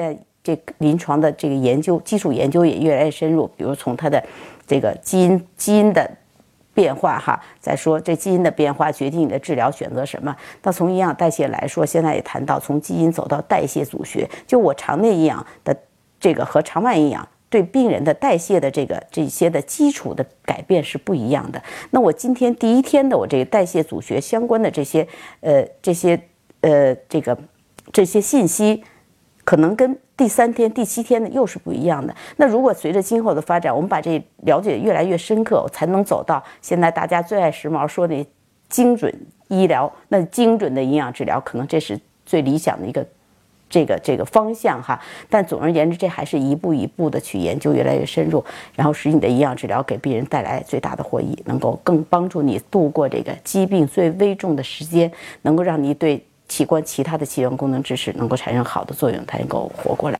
在这个临床的这个研究基础研究也越来越深入，比如从它的这个基因基因的变化哈，再说这基因的变化决定你的治疗选择什么。那从营养代谢来说，现在也谈到从基因走到代谢组学，就我肠内营养的这个和肠外营养对病人的代谢的这个这些的基础的改变是不一样的。那我今天第一天的我这个代谢组学相关的这些呃这些呃这个这些信息。可能跟第三天、第七天的又是不一样的。那如果随着今后的发展，我们把这了解越来越深刻，才能走到现在大家最爱时髦说的精准医疗。那精准的营养治疗，可能这是最理想的一个这个这个方向哈。但总而言之，这还是一步一步的去研究，越来越深入，然后使你的营养治疗给病人带来最大的获益，能够更帮助你度过这个疾病最危重的时间，能够让你对。器官其他的器官功能支持能够产生好的作用，它能够活过来。